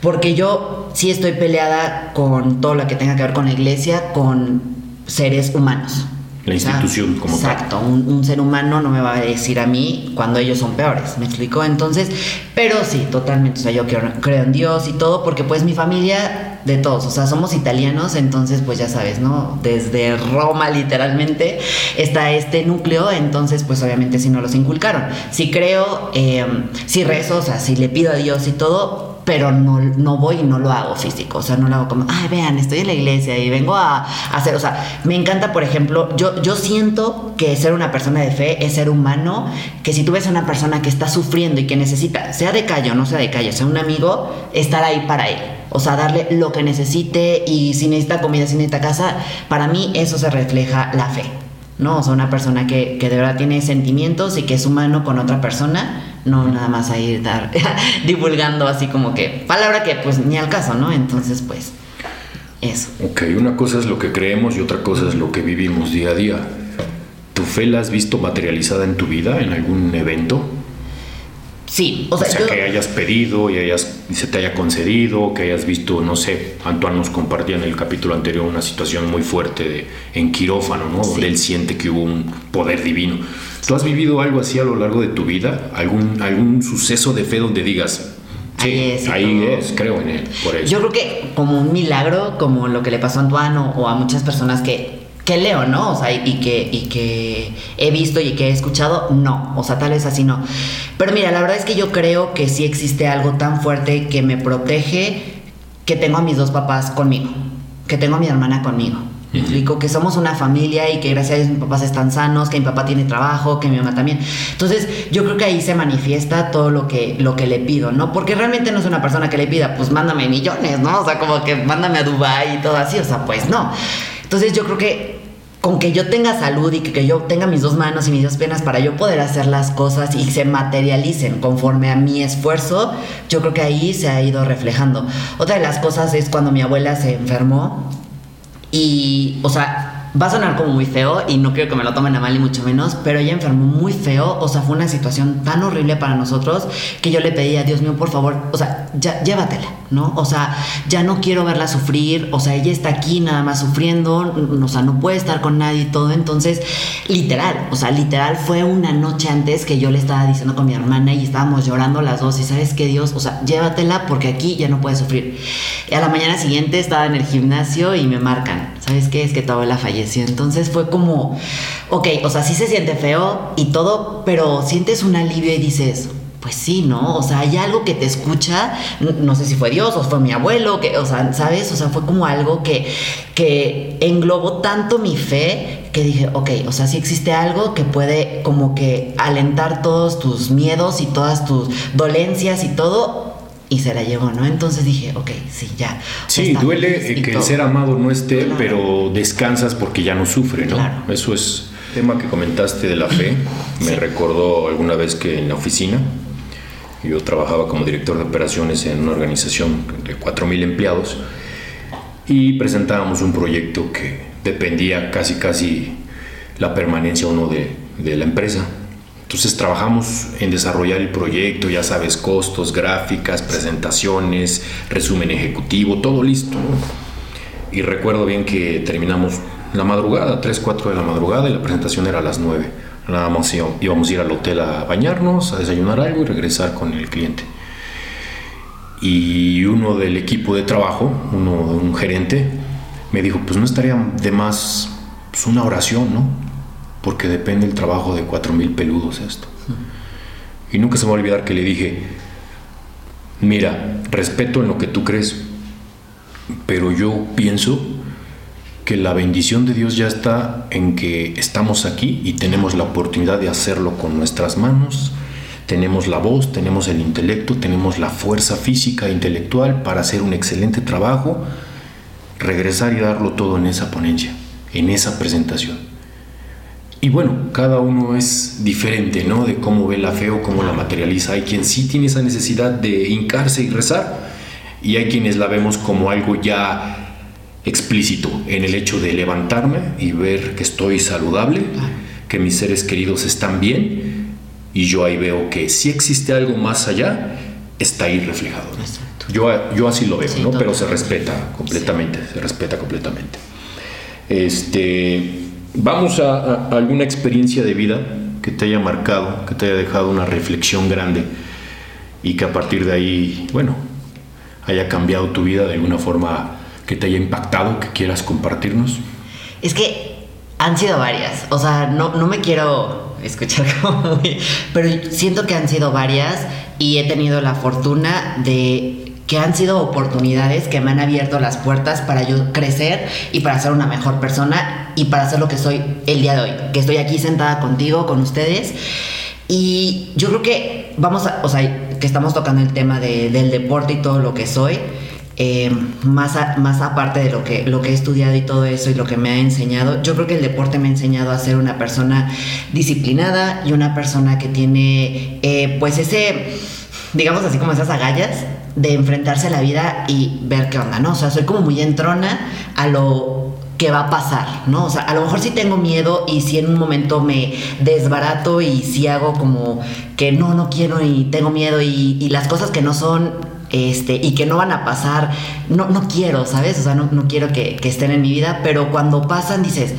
porque yo sí estoy peleada con todo lo que tenga que ver con la iglesia, con seres humanos. La institución como Exacto, un, ser humano no me va a decir a mí cuando ellos son peores, ¿me explico? Entonces, pero sí, totalmente, o sea, yo creo, creo en Dios y todo, porque pues mi familia de todos, o sea, somos italianos, entonces pues ya sabes, ¿no? Desde Roma literalmente está este núcleo, entonces pues obviamente si no los inculcaron. Si creo, eh, si rezo, o sea, si le pido a Dios y todo, pero no, no voy y no lo hago físico, o sea, no lo hago como, ay, vean, estoy en la iglesia y vengo a, hacer, o sea, me encanta, por ejemplo, yo, yo siento que ser una persona de fe es ser humano, que si tú ves a una persona que está sufriendo y que necesita, sea de calle o no sea de calle, sea un amigo, estar ahí para él. O sea, darle lo que necesite y si necesita comida, si necesita casa, para mí eso se refleja la fe. ¿no? O sea, una persona que, que de verdad tiene sentimientos y que es humano con otra persona no nada más ahí estar (laughs) divulgando así como que palabra que pues ni al caso, ¿no? Entonces pues eso. Ok, una cosa es lo que creemos y otra cosa es lo que vivimos día a día. ¿Tu fe la has visto materializada en tu vida, en algún evento? Sí, o sea, que hayas pedido y, hayas, se te haya concedido, que hayas visto, no sé, Antoine nos compartía en el capítulo anterior una situación muy fuerte de, en quirófano, ¿no? Donde él siente que hubo un poder divino. ¿Tú has vivido algo así a lo largo de tu vida? ¿Algún, algún suceso de fe donde digas, Sí, ahí es, creo en él, por eso. Yo creo que como un milagro, como lo que le pasó a Antoine o a muchas personas que que leo, ¿no? O sea, y que, y que he visto y que he escuchado, no. O sea, tal vez así no. Pero mira, la verdad es que yo creo que sí existe algo tan fuerte que me protege que tengo a mis dos papás conmigo, que tengo a mi hermana conmigo. Me explico que somos una familia y que gracias a Dios mis papás están sanos, que mi papá tiene trabajo, que mi mamá también. Entonces, yo creo que ahí se manifiesta todo lo que, lo que le pido, ¿no? Porque realmente no es una persona que le pida, pues mándame millones, ¿no? O sea, como que mándame a Dubai y todo así, o sea, pues no. Entonces, yo creo que con que yo tenga salud y que, yo tenga mis dos manos y mis dos piernas para yo poder hacer las cosas y se materialicen conforme a mi esfuerzo, yo creo que ahí se ha ido reflejando. Otra de las cosas es cuando mi abuela se enfermó y, o sea, va a sonar como muy feo y no quiero que me lo tomen a mal y mucho menos, pero ella enfermó muy feo, o sea, fue una situación tan horrible para nosotros que yo le pedí a Dios mío, por favor, o sea, ya, llévatela, ¿no? O sea, ya no quiero verla sufrir, o sea, ella está aquí nada más sufriendo, o sea, no puede estar con nadie y todo, entonces, literal, o sea, literal fue una noche antes que yo le estaba diciendo con mi hermana y estábamos llorando las dos y sabes que Dios, o sea, llévatela porque aquí ya no puede sufrir. Y a la mañana siguiente estaba en el gimnasio y me marcan, ¿sabes qué? Es que tu abuela falleció entonces fue como, ok, o sea, sí se siente feo y todo, pero sientes un alivio y dices, pues sí, ¿no? O sea, hay algo que te escucha, no sé si fue Dios o fue mi abuelo, que, o sea, ¿sabes? O sea, fue como algo que, que englobó tanto mi fe que dije, ok, o sea, sí existe algo que puede como que alentar todos tus miedos y todas tus dolencias y todo y se la llevó, ¿no? Entonces dije, ok, sí, ya. Sí, duele que el ser amado no esté, pero descansas porque ya no sufre, ¿no? Eso es tema que comentaste de la fe. (clears throat) Me recordó alguna vez que en la oficina yo trabajaba como director de operaciones en una organización de 4.000 empleados y presentábamos un proyecto que dependía casi casi la permanencia o no de, de la empresa entonces trabajamos en desarrollar el proyecto, ya sabes, costos, gráficas, presentaciones, resumen ejecutivo, todo listo. Y recuerdo bien que terminamos la madrugada, 3, 4 de la madrugada, y la presentación era a las 9. Nada más íbamos a ir al hotel a bañarnos, a desayunar algo y regresar con el cliente. Y uno del equipo de trabajo, uno, un gerente, me dijo, pues no estaría de más pues, una oración, ¿no? Porque depende el trabajo de cuatro mil peludos esto. Y nunca se me va a olvidar que le dije, mira, respeto en lo que tú crees, pero yo pienso que la bendición de Dios ya está en que estamos aquí y tenemos la oportunidad de hacerlo con nuestras manos, tenemos la voz, tenemos el intelecto, tenemos la fuerza física e intelectual para hacer un excelente trabajo, regresar y darlo todo en esa ponencia, en esa presentación. Y bueno, cada uno es diferente, ¿no? De cómo ve la fe o cómo la materializa. Hay quien sí tiene esa necesidad de hincarse y rezar, y hay quienes la vemos como algo ya explícito en el hecho de levantarme y ver que estoy saludable, que mis seres queridos están bien, y yo ahí veo que si existe algo más allá, está ahí reflejado. Yo, yo así lo veo, ¿no? Pero se respeta completamente, se respeta completamente. Este Vamos a, alguna experiencia de vida que te haya marcado, que te haya dejado una reflexión grande y que a partir de ahí, bueno, haya cambiado tu vida de alguna forma que te haya impactado, que quieras compartirnos. Es que han sido varias, o sea, no, no me quiero escuchar (laughs) como pero siento que han sido varias y he tenido la fortuna de que han sido oportunidades que me han abierto las puertas para yo crecer y para ser una mejor persona y para ser lo que soy el día de hoy, que estoy aquí sentada contigo, con ustedes. Y yo creo que vamos o sea, que estamos tocando el tema del deporte y todo lo que soy. Eh, más, más aparte de lo que, lo que he estudiado y todo eso y lo que me ha enseñado, yo creo que el deporte me ha enseñado a ser una persona disciplinada y una persona que tiene eh, pues ese digamos así como esas agallas de enfrentarse a la vida y ver qué onda, ¿no? O sea, soy como muy entrona a lo que va a pasar, ¿no? O sea, a lo mejor sí tengo miedo y si en un momento me desbarato y si hago como que no, no quiero y tengo miedo y, las cosas que no son este, y que no van a pasar, no, no quiero, ¿sabes? O sea, no, no quiero que, que estén en mi vida, pero cuando pasan dices,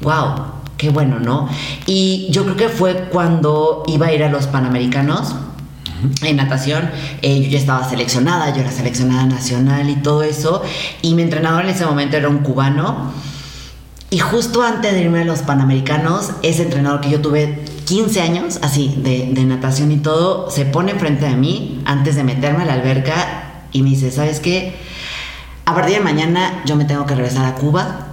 wow, qué bueno, ¿no? Y yo creo que fue cuando iba a ir a los Panamericanos en natación. Eh, yo ya estaba seleccionada, yo era seleccionada nacional y todo eso. Y mi entrenador en ese momento era un cubano. Y justo antes de irme a los Panamericanos, ese entrenador que yo tuve 15 años, así, de, natación y todo, se pone frente a mí antes de meterme a la alberca y me dice, ¿sabes qué? A partir de mañana yo me tengo que regresar a Cuba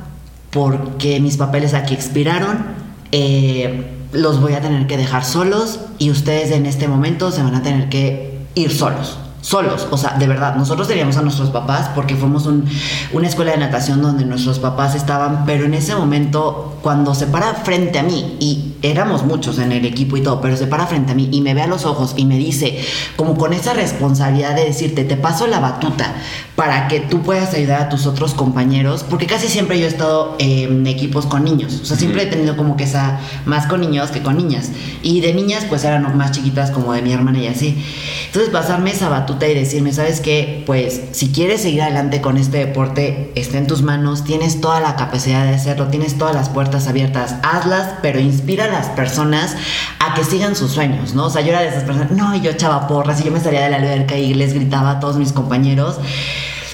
porque mis papeles aquí expiraron. Eh, los voy a tener que dejar solos y ustedes en este momento se van a tener que ir solos solos, o sea, de verdad, nosotros teníamos a nuestros papás porque fuimos una escuela de natación donde nuestros papás estaban, pero en ese momento, cuando se para frente a mí, y éramos muchos en el equipo y todo, pero se para frente a mí y me ve a los ojos y me dice, como con esa responsabilidad de decirte, te paso la batuta para que tú puedas ayudar a tus otros compañeros, porque casi siempre yo he estado en equipos con niños, o sea, siempre he tenido como que esa, más con niños que con niñas, y de niñas pues eran más chiquitas como de mi hermana y así. Entonces pasarme esa batuta, y decirme, ¿sabes qué? Pues si quieres seguir adelante con este deporte, está en tus manos, tienes toda la capacidad de hacerlo, tienes todas las puertas abiertas, hazlas, pero inspira a las personas a que sigan sus sueños, ¿no? O sea, yo era de esas personas, no, y yo echaba porras y yo me salía de la alberca y les gritaba a todos mis compañeros.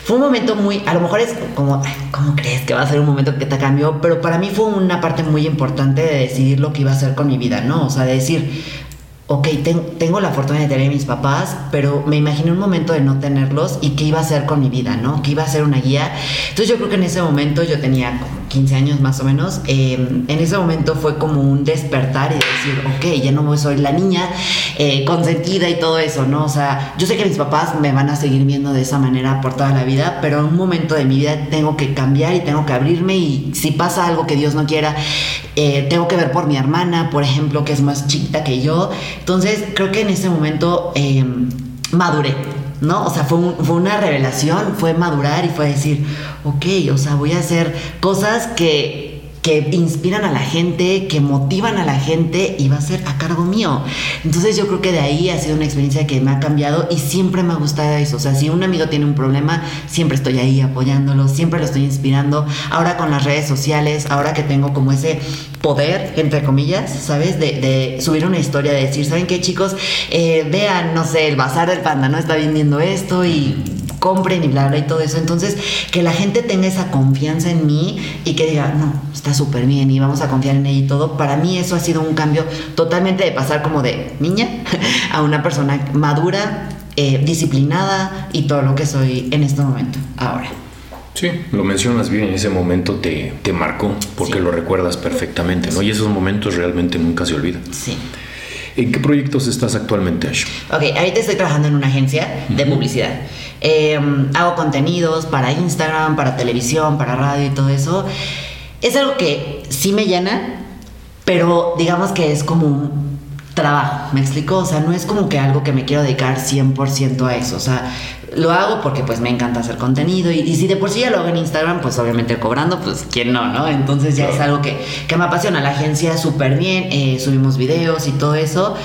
Fue un momento muy, a lo mejor es como, ¿cómo crees que va a ser un momento que te cambió? Pero para mí fue una parte muy importante de decidir lo que iba a hacer con mi vida, ¿no? O sea, de decir, ok, tengo la fortuna de tener a mis papás, pero me imaginé un momento de no tenerlos y qué iba a hacer con mi vida, ¿no? Que iba a ser una guía. Entonces yo creo que en ese momento yo tenía como 15 años más o menos, em, en ese momento fue como un despertar y decir, ok, ya no soy la niña eh, consentida y todo eso, ¿no? O sea, yo sé que mis papás me van a seguir viendo de esa manera por toda la vida, pero en un momento de mi vida tengo que cambiar y tengo que abrirme y si pasa algo que Dios no quiera, eh, tengo que ver por mi hermana, por ejemplo, que es más chiquita que yo. Entonces, creo que en ese momento em, maduré, ¿no? O sea, fue, fue, una revelación, fue madurar y fue decir, ok, o sea, voy a hacer cosas que que inspiran a la gente, que motivan a la gente y va a ser a cargo mío. Entonces yo creo que de ahí ha sido una experiencia que me ha cambiado y siempre me ha gustado eso. O sea, si un amigo tiene un problema, siempre estoy ahí apoyándolo, siempre lo estoy inspirando. Ahora con las redes sociales, ahora que tengo como ese poder, entre comillas, ¿sabes? De, subir una historia, de decir, ¿saben qué chicos? Eh, vean, no sé, el bazar del panda, ¿no? Está vendiendo esto y compren y bla, bla y todo eso. Entonces, que la gente tenga esa confianza en mí y que diga, no, está súper bien y vamos a confiar en ella y todo. Para mí eso ha sido un cambio totalmente de pasar como de niña (laughs) a una persona madura, eh, disciplinada y todo lo que soy en este momento, ahora. Sí, lo mencionas bien, en ese momento te, te marcó porque lo recuerdas perfectamente, ¿no? Y esos momentos realmente nunca se olvidan. Sí. ¿En qué proyectos estás actualmente, Ash? Ok, ahorita estoy trabajando en una agencia de publicidad. Em, hago contenidos para Instagram, para televisión, para radio y todo eso. Es algo que sí me llena, pero digamos que es como un trabajo, ¿me explico? O sea, no es como que algo que me quiero dedicar 100% a eso, o sea, lo hago porque pues me encanta hacer contenido y, si de por sí ya lo hago en Instagram, pues obviamente cobrando, pues quién no, ¿no? Entonces ya es algo que, que, me apasiona, la agencia súper bien, eh, subimos videos y todo eso,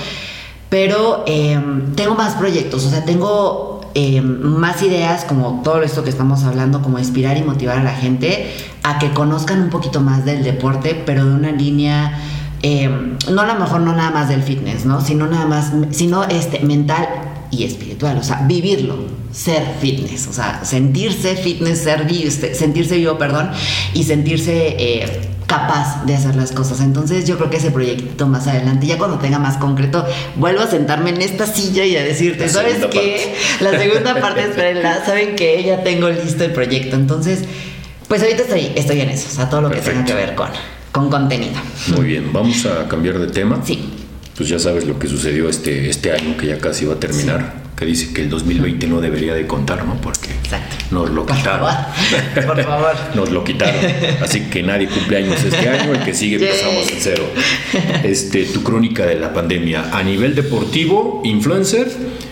pero em, tengo más proyectos, o sea, tengo eh, más ideas, como todo esto que estamos hablando, como inspirar y motivar a la gente a que conozcan un poquito más del deporte, pero de una línea, eh, no a lo mejor no nada más del fitness, ¿no? Sino nada más, sino este, mental y espiritual, o sea, vivirlo, ser fitness, o sea, sentirse fitness, ser, este, sentirse vivo, perdón, y sentirse... Eh, capaz de hacer las cosas. Entonces yo creo que ese proyecto más adelante, ya cuando tenga más concreto, vuelvo a sentarme en esta silla y a decirte, ¿sabes qué? La segunda (laughs) parte, espérenla, saben que ya tengo listo el proyecto. Entonces, pues ahorita estoy, estoy en eso, o sea, todo lo que tenga que ver con, con contenido. Muy bien, vamos a cambiar de tema. Sí. Pues ya sabes lo que sucedió este, este año que ya casi va a terminar que dice que el 2020 no debería de contar, ¿no? Porque nos lo quitaron. (laughs) Por favor. nos lo quitaron. Así que nadie cumple años este año, el que sigue empezamos en cero. Este, tu crónica de la pandemia a nivel deportivo, influencer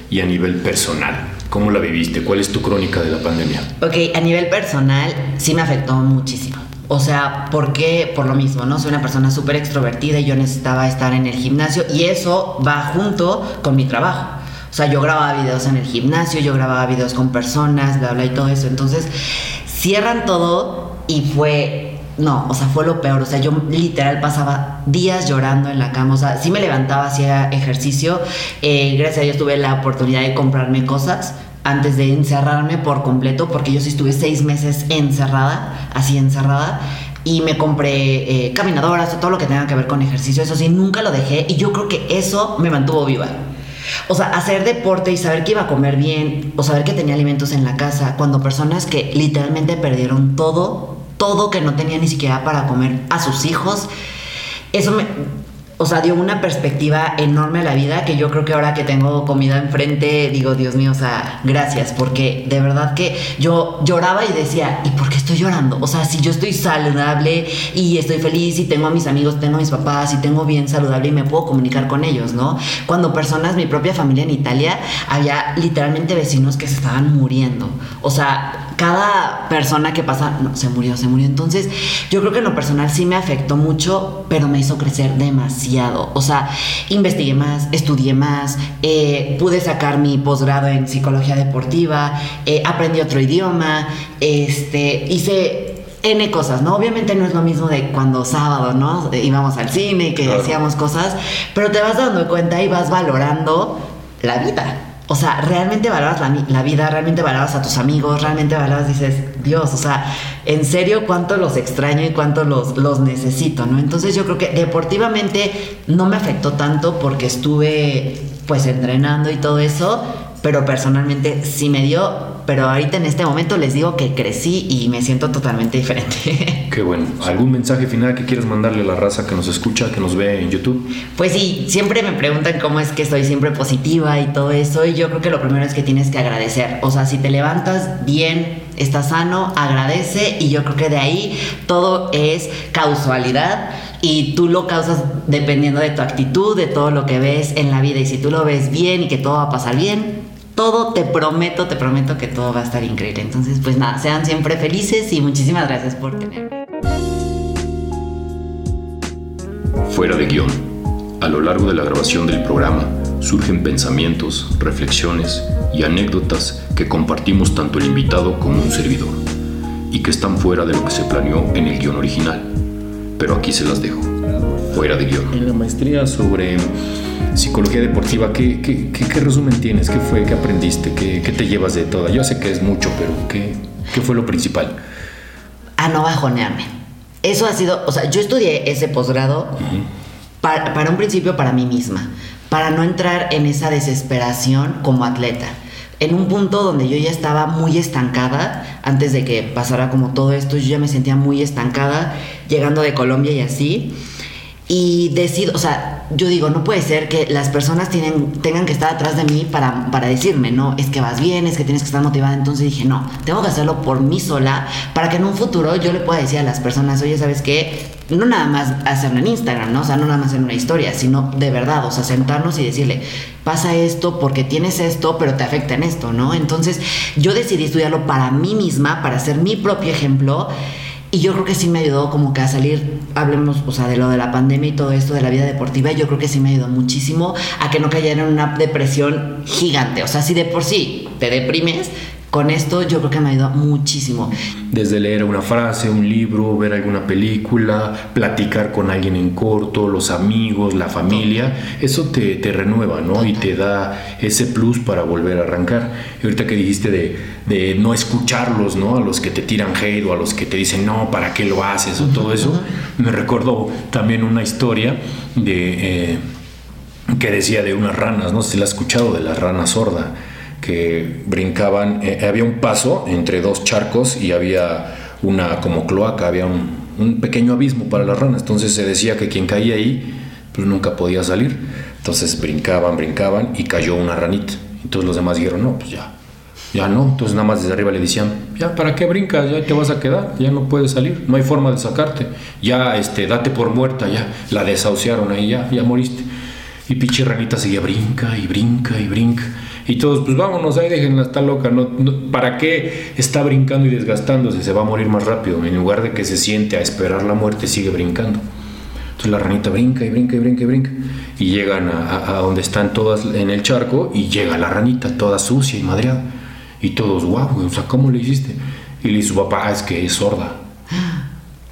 y a nivel personal. ¿Cómo la viviste? ¿Cuál es tu crónica de la pandemia? Ok, a nivel personal sí me afectó muchísimo O sea, ¿por qué? Por lo mismo, ¿no? Soy una persona súper extrovertida y yo necesitaba estar en el gimnasio y eso va junto con mi trabajo. O sea, yo grababa videos en el gimnasio, yo grababa videos con personas, bla, bla y todo eso. Entonces, cierran todo y fue no, o sea, fue lo peor. O sea, yo literal pasaba días llorando en la cama. O sea, sí me levantaba, hacía ejercicio. Eh, gracias a Dios tuve la oportunidad de comprarme cosas antes de encerrarme por completo, porque yo sí estuve seis meses encerrada, así encerrada. Y me compré eh, caminadoras, todo lo que tenga que ver con ejercicio. Eso sí, nunca lo dejé. Y yo creo que eso me mantuvo viva. O sea, hacer deporte y saber que iba a comer bien, o saber que tenía alimentos en la casa, cuando personas que literalmente perdieron todo todo que no tenía ni siquiera para comer a sus hijos. Eso me, o sea, dio una perspectiva enorme a la vida que yo creo que ahora que tengo comida enfrente, digo, Dios mío, o sea, gracias, porque de verdad que yo lloraba y decía, ¿y por qué estoy llorando? O sea, si yo estoy saludable y estoy feliz y tengo a mis amigos, tengo a mis papás y tengo bien saludable y me puedo comunicar con ellos, ¿no? Cuando personas, mi propia familia en Italia, había literalmente vecinos que se estaban muriendo. O sea, cada persona que pasa, no, se murió, se murió. Entonces, yo creo que en lo personal sí me afectó mucho, pero me hizo crecer demasiado. O sea, investigué más, estudié más, eh, pude sacar mi posgrado en psicología deportiva, eh, aprendí otro idioma, este, hice N cosas, ¿no? Obviamente no es lo mismo de cuando sábado, ¿no? Íbamos al cine, que hacíamos cosas, pero te vas dando cuenta y vas valorando la vida. O sea, realmente valoras la, vida, realmente valoras a tus amigos, realmente valoras, dices, Dios, o sea, en serio cuánto los extraño y cuánto los, los necesito, ¿no? Entonces yo creo que deportivamente no me afectó tanto porque estuve pues entrenando y todo eso, pero personalmente sí me dio pero ahorita en este momento les digo que crecí y me siento totalmente diferente. (laughs) Qué bueno. ¿Algún mensaje final que quieras mandarle a la raza que nos escucha, que nos ve en YouTube? Pues sí, siempre me preguntan cómo es que estoy siempre positiva y todo eso, y yo creo que lo primero es que tienes que agradecer. O sea, si te levantas bien, estás sano, agradece, y yo creo que de ahí todo es causalidad y tú lo causas dependiendo de tu actitud, de todo lo que ves en la vida. Y si tú lo ves bien y que todo va a pasar bien, todo, te prometo, te prometo que todo va a estar increíble. Entonces, pues nada, sean siempre felices y muchísimas gracias por tenerme. Fuera de guion. A lo largo de la grabación del programa surgen pensamientos, reflexiones y anécdotas que compartimos tanto el invitado como un servidor, y que están fuera de lo que se planeó en el guion original. Pero aquí se las dejo, fuera de guion. En la maestría sobre psicología deportiva, ¿qué, qué, resumen tienes? ¿Qué fue? ¿Qué aprendiste? ¿Qué, te llevas de toda? Yo sé que es mucho, pero ¿qué, qué fue lo principal? A no bajonearme. Eso ha sido, o sea, yo estudié ese posgrado para, para un principio para mí misma, para no entrar en esa desesperación como atleta en un punto donde yo ya estaba muy estancada, antes de que pasara como todo esto, yo ya me sentía muy estancada, llegando de Colombia y así. Y decido, o sea, yo digo, no puede ser que las personas tengan que estar atrás de mí para, para decirme, no, es que vas bien, es que tienes que estar motivada. Entonces dije, no, tengo que hacerlo por mí sola para que en un futuro yo le pueda decir a las personas, oye, ¿sabes qué? No nada más hacerlo en Instagram, ¿no? O sea, no nada más en una historia, sino de verdad, o sea, sentarnos y decirle, pasa esto porque tienes esto, pero te afecta en esto, ¿no? Entonces yo decidí estudiarlo para mí misma, para ser mi propio ejemplo. Y yo creo que sí me ayudó como que a salir, hablemos, o sea, de lo de la pandemia y todo esto, de la vida deportiva, yo creo que sí me ayudó muchísimo a que no cayera en una depresión gigante. O sea, si de por sí te deprimes, con esto yo creo que me ha ayudado muchísimo. Desde leer una frase, un libro, ver alguna película, platicar con alguien en corto, los amigos, la familia, eso te, te renueva, ¿no? Y te da ese plus para volver a arrancar. Y ahorita que dijiste de, de, no escucharlos, ¿no? A los que te tiran hate o a los que te dicen, no, ¿para qué lo haces? o todo eso, me recordó también una historia de... Eh, que decía de unas ranas, no sé si la has escuchado, de la rana sorda que brincaban, eh, había un paso entre dos charcos y había una como cloaca, había un, pequeño abismo para las ranas, entonces se decía que quien caía ahí pues nunca podía salir, entonces brincaban, brincaban y cayó una ranita, entonces los demás dijeron, no, pues ya, ya no, entonces nada más desde arriba le decían, ya, ¿para qué brincas? Ya te vas a quedar, ya no puedes salir, no hay forma de sacarte, ya, este, date por muerta, ya, la desahuciaron ahí, ya, ya moriste. Y pinche ranita seguía brinca y brinca y brinca. Y todos, pues vámonos, ahí déjenla, está loca. No, ¿Para qué está brincando y desgastándose? Se va a morir más rápido. En lugar de que se siente a esperar la muerte, sigue brincando. Entonces la ranita brinca y brinca y brinca y brinca. Y llegan a, donde están todas en el charco y llega la ranita toda sucia y madreada. Y todos, guau, o sea, ¿cómo le hiciste? Y le dice su papá, ah, es que es sorda.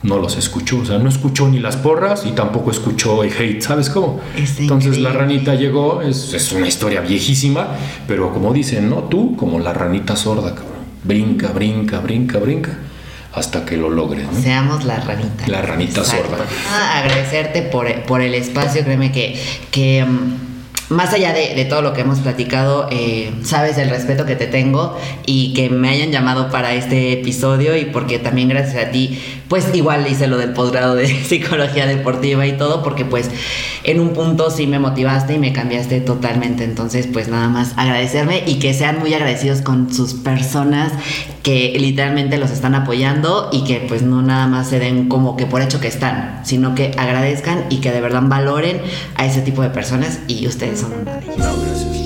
No los escuchó, o sea, no escuchó ni las porras y tampoco escuchó el hate, ¿sabes cómo? Entonces la ranita llegó, es, es, una historia viejísima, pero como dicen, ¿no? Tú como la ranita sorda, cabrón. Brinca, brinca, brinca, brinca hasta que lo logres. Seamos la ranita. La ranita sorda. Ah, agradecerte por, por, el espacio, créeme que, que mm, más allá de, todo lo que hemos platicado, eh, sabes el respeto que te tengo y que me hayan llamado para este episodio y porque también gracias a ti, pues igual hice lo del posgrado de (laughs) psicología deportiva y todo, porque pues en un punto sí me motivaste y me cambiaste totalmente. Entonces, pues nada más agradecerme y que sean muy agradecidos con sus personas que literalmente los están apoyando y que pues no nada más se den como que por hecho que están, sino que agradezcan y que de verdad valoren a ese tipo de personas y ustedes son una de ellas.